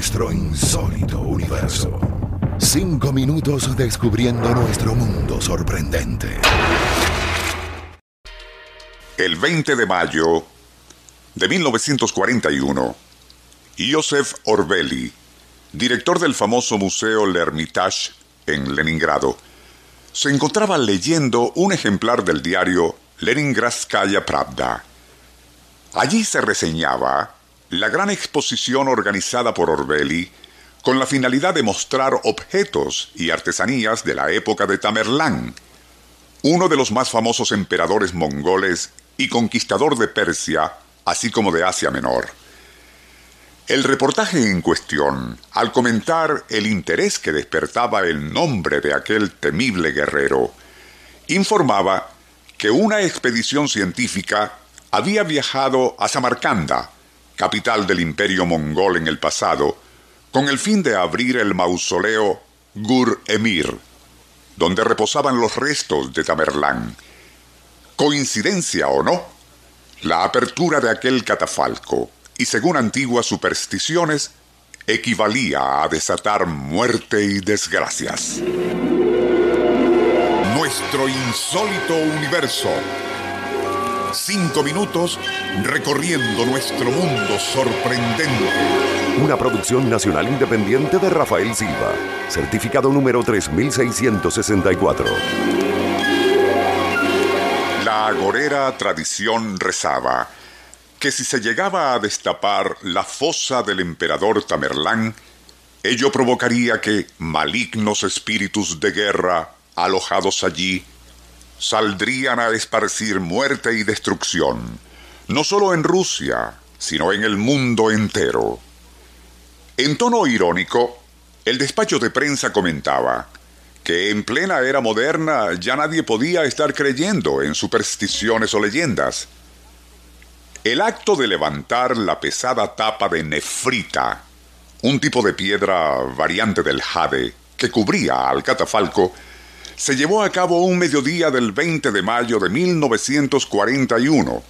nuestro insólito universo. Cinco minutos descubriendo nuestro mundo sorprendente. El 20 de mayo de 1941, Joseph Orbeli, director del famoso Museo L'Ermitage en Leningrado, se encontraba leyendo un ejemplar del diario Leningradskaya Pravda. Allí se reseñaba la gran exposición organizada por Orbeli con la finalidad de mostrar objetos y artesanías de la época de Tamerlán, uno de los más famosos emperadores mongoles y conquistador de Persia, así como de Asia Menor. El reportaje en cuestión, al comentar el interés que despertaba el nombre de aquel temible guerrero, informaba que una expedición científica había viajado a Samarcanda, capital del imperio mongol en el pasado, con el fin de abrir el mausoleo Gur Emir, donde reposaban los restos de Tamerlán. Coincidencia o no, la apertura de aquel catafalco, y según antiguas supersticiones, equivalía a desatar muerte y desgracias. Nuestro insólito universo Cinco minutos recorriendo nuestro mundo sorprendente. Una producción nacional independiente de Rafael Silva. Certificado número 3664. La agorera tradición rezaba que si se llegaba a destapar la fosa del emperador Tamerlán, ello provocaría que malignos espíritus de guerra alojados allí saldrían a esparcir muerte y destrucción, no solo en Rusia, sino en el mundo entero. En tono irónico, el despacho de prensa comentaba que en plena era moderna ya nadie podía estar creyendo en supersticiones o leyendas. El acto de levantar la pesada tapa de nefrita, un tipo de piedra variante del jade que cubría al catafalco, se llevó a cabo un mediodía del 20 de mayo de 1941,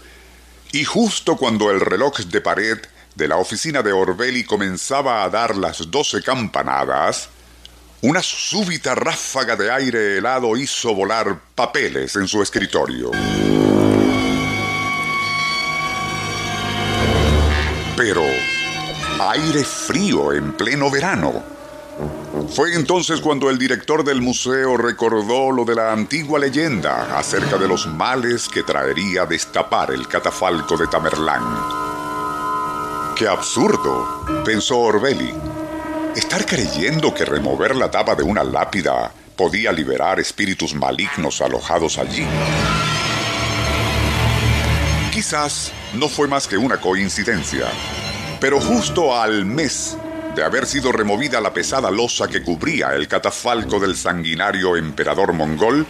y justo cuando el reloj de pared de la oficina de Orbeli comenzaba a dar las doce campanadas, una súbita ráfaga de aire helado hizo volar papeles en su escritorio. Pero, aire frío en pleno verano fue entonces cuando el director del museo recordó lo de la antigua leyenda acerca de los males que traería destapar el catafalco de Tamerlán. ¡Qué absurdo! pensó Orbeli. Estar creyendo que remover la tapa de una lápida podía liberar espíritus malignos alojados allí. Quizás no fue más que una coincidencia, pero justo al mes de haber sido removida la pesada losa que cubría el catafalco del sanguinario emperador mongol,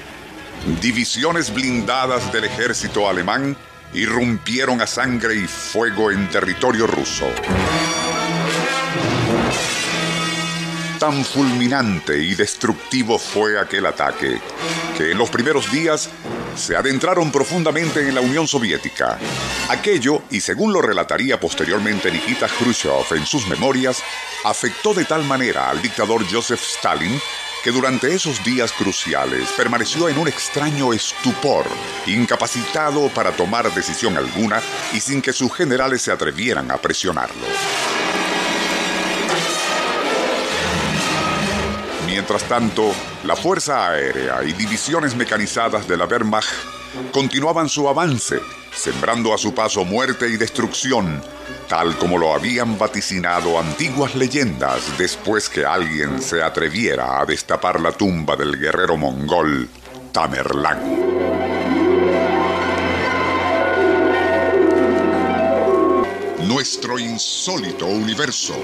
divisiones blindadas del ejército alemán irrumpieron a sangre y fuego en territorio ruso. Tan fulminante y destructivo fue aquel ataque, que en los primeros días se adentraron profundamente en la Unión Soviética. Aquello, y según lo relataría posteriormente Nikita Khrushchev en sus memorias, afectó de tal manera al dictador Joseph Stalin que durante esos días cruciales permaneció en un extraño estupor, incapacitado para tomar decisión alguna y sin que sus generales se atrevieran a presionarlo. Mientras tanto, la Fuerza Aérea y divisiones mecanizadas de la Wehrmacht continuaban su avance, sembrando a su paso muerte y destrucción, tal como lo habían vaticinado antiguas leyendas después que alguien se atreviera a destapar la tumba del guerrero mongol Tamerlán. Nuestro insólito universo